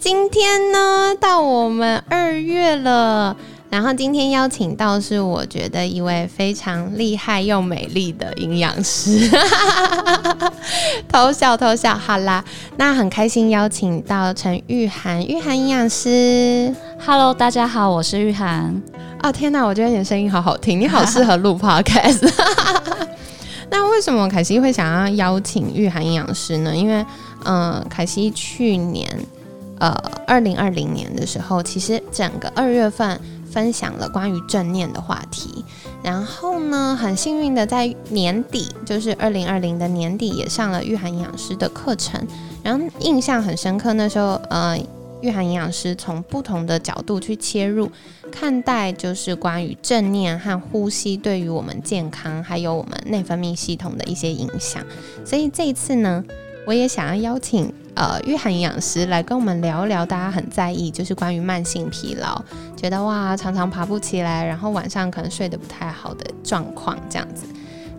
今天呢，到我们二月了，然后今天邀请到是我觉得一位非常厉害又美丽的营养师，偷笑偷笑，好啦，那很开心邀请到陈玉涵，玉涵营养师。Hello，大家好，我是玉涵。哦天哪，我觉得你的声音好好听，你好适合录 podcast。那为什么凯西会想要邀请玉涵营养师呢？因为，呃，凯西去年，呃，二零二零年的时候，其实整个二月份分享了关于正念的话题，然后呢，很幸运的在年底，就是二零二零的年底，也上了御涵营养师的课程，然后印象很深刻。那时候，呃，御涵营养师从不同的角度去切入。看待就是关于正念和呼吸对于我们健康还有我们内分泌系统的一些影响，所以这一次呢，我也想要邀请呃御寒营养师来跟我们聊一聊，大家很在意就是关于慢性疲劳，觉得哇常常爬不起来，然后晚上可能睡得不太好的状况这样子。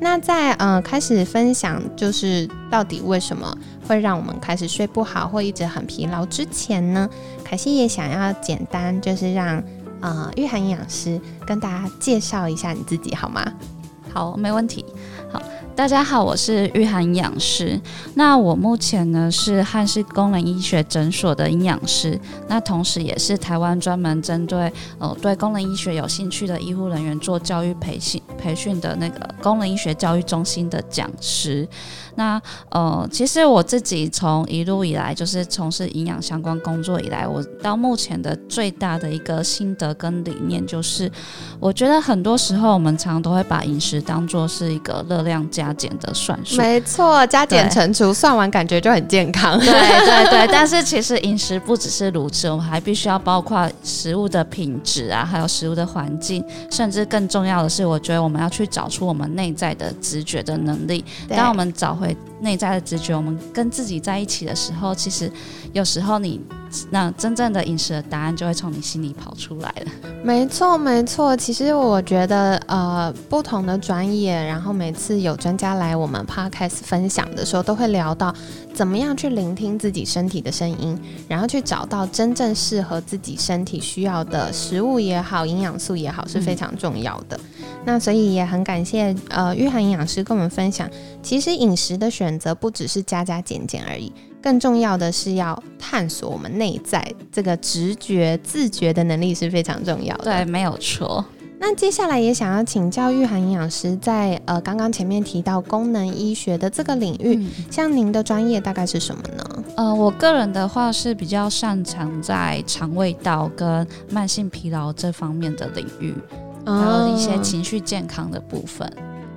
那在呃开始分享就是到底为什么会让我们开始睡不好或一直很疲劳之前呢，凯西也想要简单就是让。呃，御寒营养师跟大家介绍一下你自己好吗？好，没问题。好，大家好，我是玉涵营养师。那我目前呢是汉氏功能医学诊所的营养师，那同时也是台湾专门针对呃对功能医学有兴趣的医护人员做教育培训培训的那个功能医学教育中心的讲师。那呃，其实我自己从一路以来就是从事营养相关工作以来，我到目前的最大的一个心得跟理念就是，我觉得很多时候我们常常都会把饮食当做是一个热量加减的算术。没错，加减乘除算完感觉就很健康。对 对对，但是其实饮食不只是如此，我们还必须要包括食物的品质啊，还有食物的环境，甚至更重要的是，我觉得我们要去找出我们内在的直觉的能力。当我们找回内在的直觉，我们跟自己在一起的时候，其实有时候你那真正的饮食的答案就会从你心里跑出来了。没错，没错。其实我觉得，呃，不同的专业，然后每次有专家来我们 podcast 分享的时候，都会聊到怎么样去聆听自己身体的声音，然后去找到真正适合自己身体需要的食物也好，营养素也好，是非常重要的。那所以也很感谢呃玉涵营养师跟我们分享，其实饮食的选择不只是加加减减而已，更重要的是要探索我们内在这个直觉、自觉的能力是非常重要的。对，没有错。那接下来也想要请教玉涵营养师，在呃刚刚前面提到功能医学的这个领域，嗯像您的专业大概是什么呢？呃，我个人的话是比较擅长在肠胃道跟慢性疲劳这方面的领域，还有一些情绪健康的部分。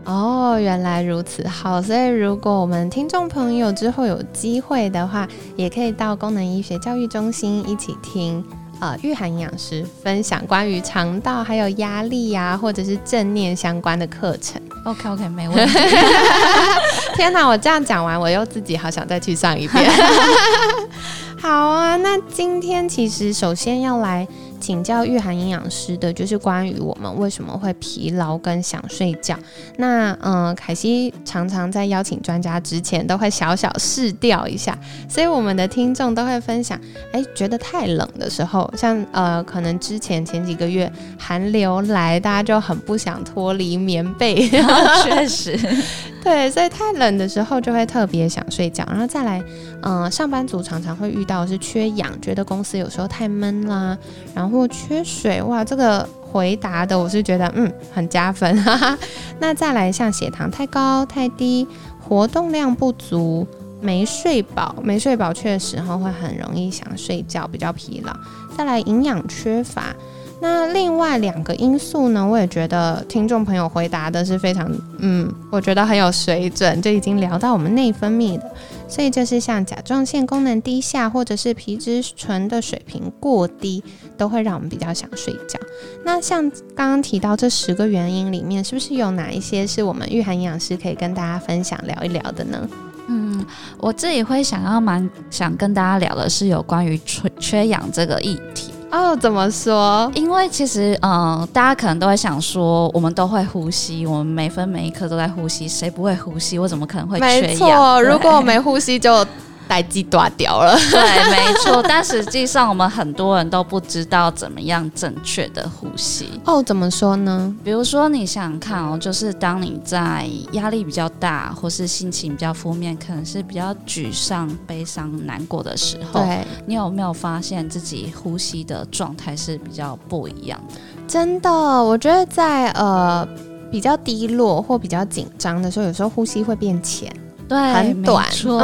哦，原来如此，好，所以如果我们听众朋友之后有机会的话，也可以到功能医学教育中心一起听。呃，御涵营养师分享关于肠道还有压力呀、或者是正念相关的课程。OK OK，没问题。天哪，我这样讲完，我又自己好想再去上一遍。好啊，那今天其实首先要来请教御寒营养师的，就是关于我们为什么会疲劳跟想睡觉。那嗯、呃凯西常常在邀请专家之前都会小小试调一下，所以我们的听众都会分享，哎，觉得太冷的时候，像呃，可能之前前几个月寒流来，大家就很不想脱离棉被，确实，对，所以太冷的时候就会特别想睡觉，然后再来，嗯、上班族常常会遇到是缺氧，觉得公司有时候太闷啦，然后如果缺水，哇，这个回答的我是觉得嗯很加分，哈哈。那再来像血糖太高、太低，活动量不足。没睡饱，没睡饱确实会很容易想睡觉，比较疲劳。再来营养缺乏，那另外两个因素呢，我也觉得听众朋友回答的是非常，嗯，我觉得很有水准，就已经聊到我们内分泌的，所以就是像甲状腺功能低下，或者是皮质醇的水平过低，都会让我们比较想睡觉。那像刚刚提到这十个原因里面，是不是有哪一些是我们御寒营养师可以跟大家分享聊一聊的呢？嗯，我自己会想要蛮想跟大家聊的是有关于缺缺氧这个议题。哦，怎么说？因为其实，嗯，大家可能都会想说，我们都会呼吸，我们每分每一刻都在呼吸，谁不会呼吸？我怎么可能会缺氧？如果我没呼吸就。待机断掉了，对，没错。但实际上，我们很多人都不知道怎么样正确的呼吸。哦，怎么说呢？比如说，你想想看哦，就是当你在压力比较大，或是心情比较负面，可能是比较沮丧、悲伤、难过的时候，对，你有没有发现自己呼吸的状态是比较不一样的？真的，我觉得在呃比较低落或比较紧张的时候，有时候呼吸会变浅。对，很短，错，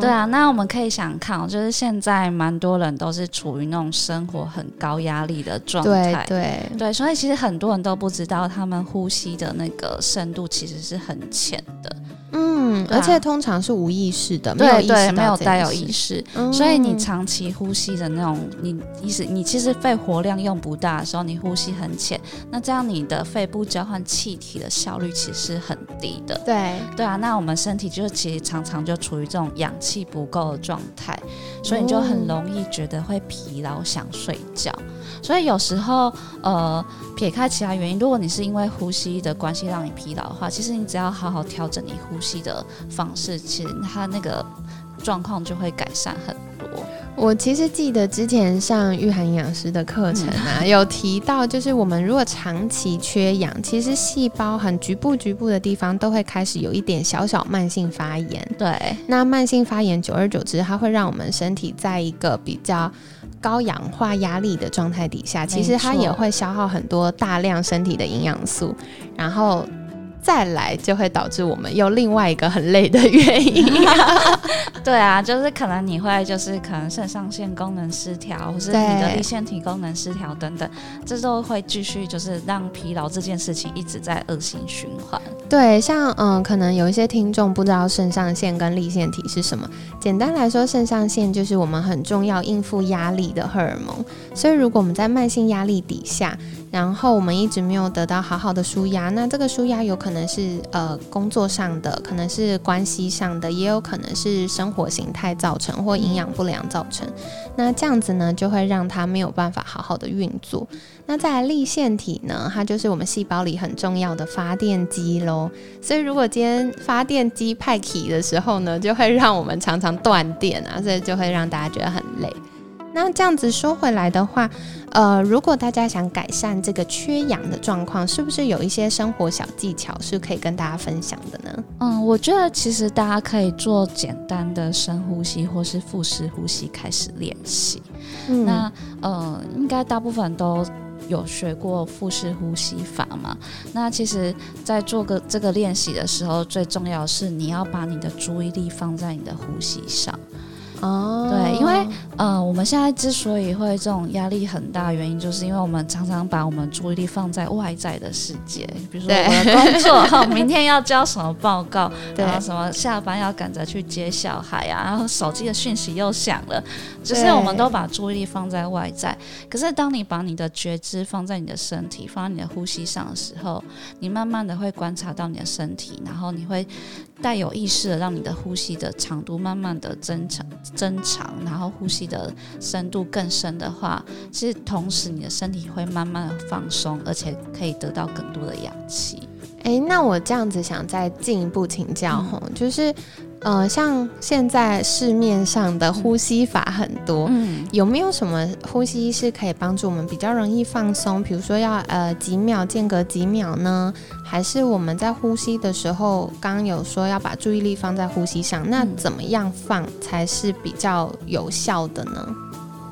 对啊。那我们可以想看，就是现在蛮多人都是处于那种生活很高压力的状态，对对，所以其实很多人都不知道，他们呼吸的那个深度其实是很浅的。嗯，而且通常是无意识的，没有意识，没有带有意识，所以你长期呼吸的那种，你意思你其实肺活量用不大的时候，你呼吸很浅，那这样你的肺部交换气体的效率其实很低的。对。对啊，那我们身体就是其实常常就处于这种氧气不够的状态，所以你就很容易觉得会疲劳，想睡觉。所以有时候，呃，撇开其他原因，如果你是因为呼吸的关系让你疲劳的话，其实你只要好好调整你呼吸的方式，其实它那个状况就会改善很多。我其实记得之前上御寒营养师的课程啊，有提到，就是我们如果长期缺氧，其实细胞很局部局部的地方都会开始有一点小小慢性发炎。对，那慢性发炎久而久之，它会让我们身体在一个比较。高氧化压力的状态底下，其实它也会消耗很多大量身体的营养素，然后。再来就会导致我们又另外一个很累的原因。对啊，就是可能你会就是可能肾上腺功能失调，或是你的立腺体功能失调等等，这都会继续就是让疲劳这件事情一直在恶性循环。对，像嗯，可能有一些听众不知道肾上腺跟立腺体是什么。简单来说，肾上腺就是我们很重要应付压力的荷尔蒙。所以如果我们在慢性压力底下，然后我们一直没有得到好好的舒压，那这个舒压有可能是呃工作上的，可能是关系上的，也有可能是生活形态造成或营养不良造成。那这样子呢，就会让它没有办法好好的运作。那在立腺体呢，它就是我们细胞里很重要的发电机喽。所以如果今天发电机派起的时候呢，就会让我们常常断电啊，所以就会让大家觉得很累。那这样子说回来的话，呃，如果大家想改善这个缺氧的状况，是不是有一些生活小技巧是可以跟大家分享的呢？嗯，我觉得其实大家可以做简单的深呼吸或是腹式呼吸开始练习。那呃，应该大部分都有学过腹式呼吸法嘛？那其实，在做个这个练习的时候，最重要是你要把你的注意力放在你的呼吸上。哦，对，因为呃，我们现在之所以会这种压力很大，原因就是因为我们常常把我们注意力放在外在的世界，比如说我的工作，哈，明天要交什么报告，然后什么下班要赶着去接小孩啊，然后手机的讯息又响了，只是我们都把注意力放在外在。可是当你把你的觉知放在你的身体，放在你的呼吸上的时候，你慢慢的会观察到你的身体，然后你会。带有意识的让你的呼吸的长度慢慢的增长增长，然后呼吸的深度更深的话，其实同时你的身体会慢慢的放松，而且可以得到更多的氧气。诶，那我这样子想再进一步请教哈，就是。呃，像现在市面上的呼吸法很多，嗯，有没有什么呼吸是可以帮助我们比较容易放松？比如说要呃几秒间隔几秒呢？还是我们在呼吸的时候，刚刚有说要把注意力放在呼吸上，那怎么样放才是比较有效的呢？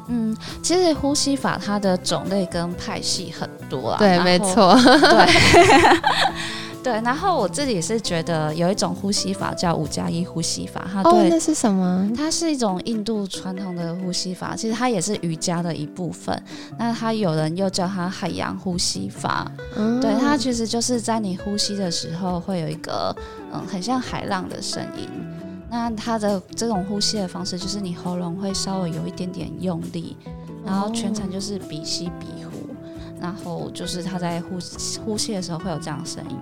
嗯，其实呼吸法它的种类跟派系很多啊，对，没错，对。对，然后我自己是觉得有一种呼吸法叫五加一呼吸法，它哦，对那是什么？它是一种印度传统的呼吸法，其实它也是瑜伽的一部分。那它有人又叫它海洋呼吸法，嗯对，它其实就是在你呼吸的时候会有一个嗯很像海浪的声音。那它的这种呼吸的方式就是你喉咙会稍微有一点点用力，然后全程就是鼻吸鼻呼，然后就是它在呼呼吸的时候会有这样的声音。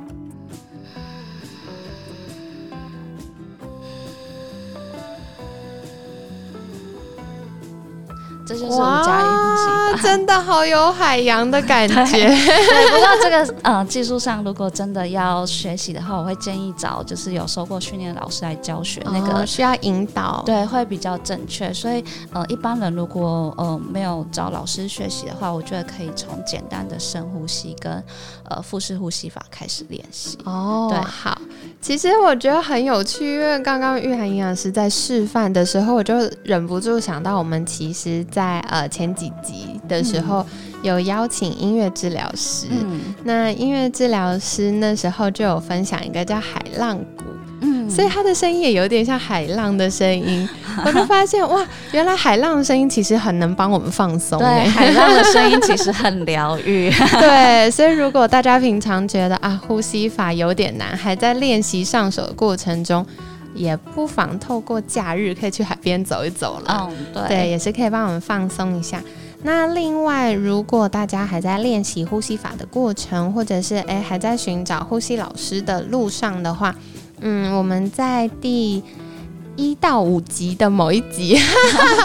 这就是五加一 真的好有海洋的感觉。对，不过这个呃技术上，如果真的要学习的话，我会建议找就是有受过训练的老师来教学，那个、哦需要引导。对会比较正确。所以呃一般人如果呃没有找老师学习的话，我觉得可以从简单的深呼吸跟呃腹式呼吸法开始练习。哦，对好。其实我觉得很有趣，因为刚刚玉涵营养师在示范的时候，我就忍不住想到，我们其实在，呃前几集的时候、有邀请音乐治疗师。嗯那音乐治疗师那时候就有分享一个叫海浪鼓，嗯所以他的声音也有点像海浪的声音。我就发现哇，原来海浪的声音其实很能帮我们放松、对欸。海浪的声音其实很疗愈。对，所以如果大家平常觉得啊呼吸法有点难，还在练习上手的过程中，也不妨透过假日可以去海边走一走了。嗯，对对，也是可以帮我们放松一下。那另外，如果大家还在练习呼吸法的过程，或者是诶还在寻找呼吸老师的路上的话，嗯，我们在第一到五集的某一集，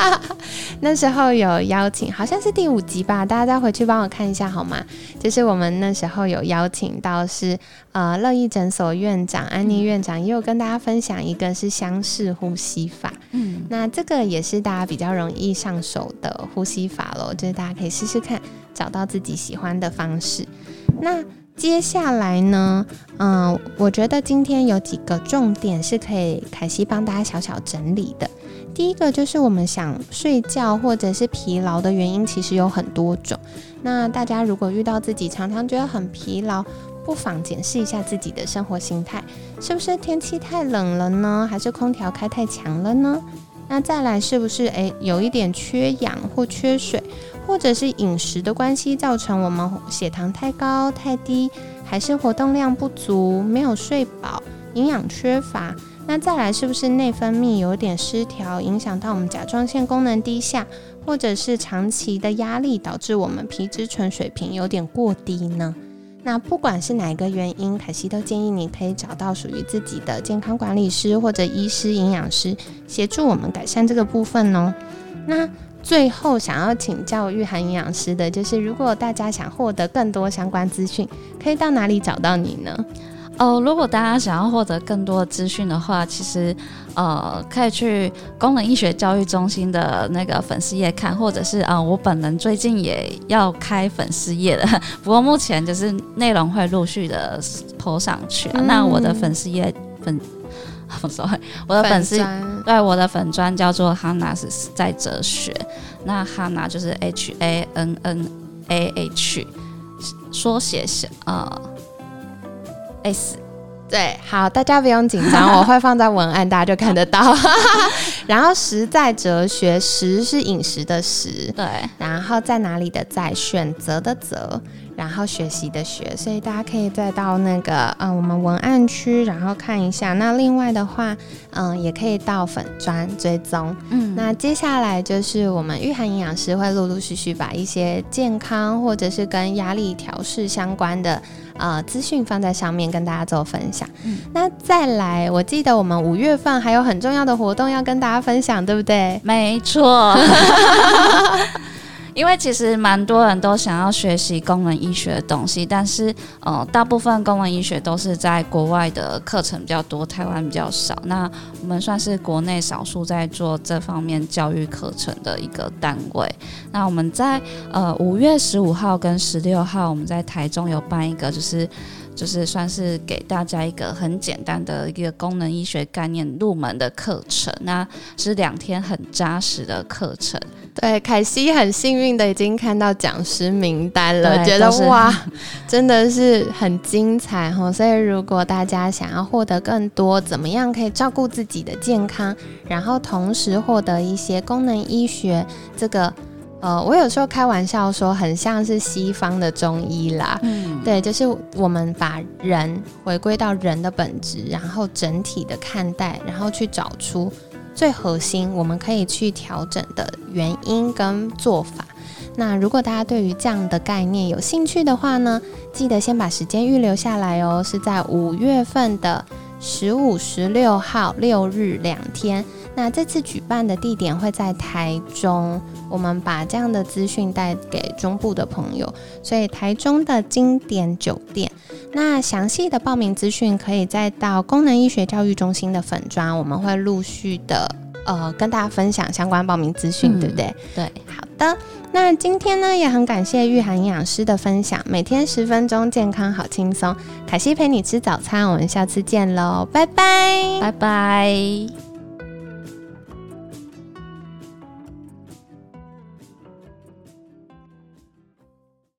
那时候有邀请，好像是第五集吧，大家再回去帮我看一下好吗？就是我们那时候有邀请到是呃乐意诊所院长安妮院长，也有跟大家分享一个是相似呼吸法。嗯那这个也是大家比较容易上手的呼吸法喽，就是大家可以试试看，找到自己喜欢的方式。那接下来呢，嗯，我觉得今天有几个重点是可以凯西帮大家小小整理的。第一个就是我们想睡觉或者是疲劳的原因，其实有很多种。那大家如果遇到自己常常觉得很疲劳，不妨检视一下自己的生活形态，是不是天气太冷了呢？还是空调开太强了呢？那再来是不是诶有一点缺氧或缺水，或者是饮食的关系造成我们血糖太高太低，还是活动量不足、没有睡饱、营养缺乏？那再来是不是内分泌有点失调，影响到我们甲状腺功能低下，或者是长期的压力导致我们皮质醇水平有点过低呢？那不管是哪一个原因，凯西都建议你可以找到属于自己的健康管理师或者医师、营养师，协助我们改善这个部分哦。那最后想要请教玉涵营养师的，就是如果大家想获得更多相关资讯，可以到哪里找到你呢？哦，如果大家想要获得更多资讯的话，其实呃可以去功能医学教育中心的那个粉丝页看，或者是呃我本人最近也要开粉丝页了，不过目前就是内容会陆续的 po 上去、啊嗯那我的粉丝页粉，我 sorry，我的粉丝专对我的粉砖叫做 Hanna 是在哲学，那 Hanna 就是 H A N N A H，缩写是呃 S。对，好，大家不用紧张，我会放在文案，大家就看得到。然后实在哲学，食是饮食的食，对，然后在哪里的在，选择的择，然后学习的学，所以大家可以再到那个嗯我们文案区，然后看一下。那另外的话，嗯也可以到粉砖追踪。嗯，那接下来就是我们御寒营养师会陆陆续续把一些健康或者是跟压力调试相关的呃资讯放在上面跟大家做分享。嗯那再来，我记得我们五月份还有很重要的活动要跟大家分享，对不对？没错。因为其实蛮多人都想要学习功能医学的东西，但是呃，大部分功能医学都是在国外的课程比较多，台湾比较少。那我们算是国内少数在做这方面教育课程的一个单位。那我们在呃五月十五号跟十六号，我们在台中有办一个就是就是算是给大家一个很简单的一个功能医学概念入门的课程，那是两天很扎实的课程。对，凯西很幸运的已经看到讲师名单了，觉得哇，真的是很精彩哈。所以如果大家想要获得更多，怎么样可以照顾自己的健康，然后同时获得一些功能医学这个。呃，我有时候开玩笑说，很像是西方的中医啦，嗯，对，就是我们把人回归到人的本质，然后整体的看待，然后去找出最核心我们可以去调整的原因跟做法。那如果大家对于这样的概念有兴趣的话呢，记得先把时间预留下来哦，是在五月份的十五、十六号六日两天。那这次举办的地点会在台中，我们把这样的资讯带给中部的朋友。所以台中的经典酒店。那详细的报名资讯可以再到功能医学教育中心的粉砖，我们会陆续的呃跟大家分享相关报名资讯，嗯对不对？对，好的，那今天呢也很感谢玉涵营养师的分享，每天十分钟，健康好轻松。凯西陪你吃早餐，我们下次见喽，拜拜。拜拜。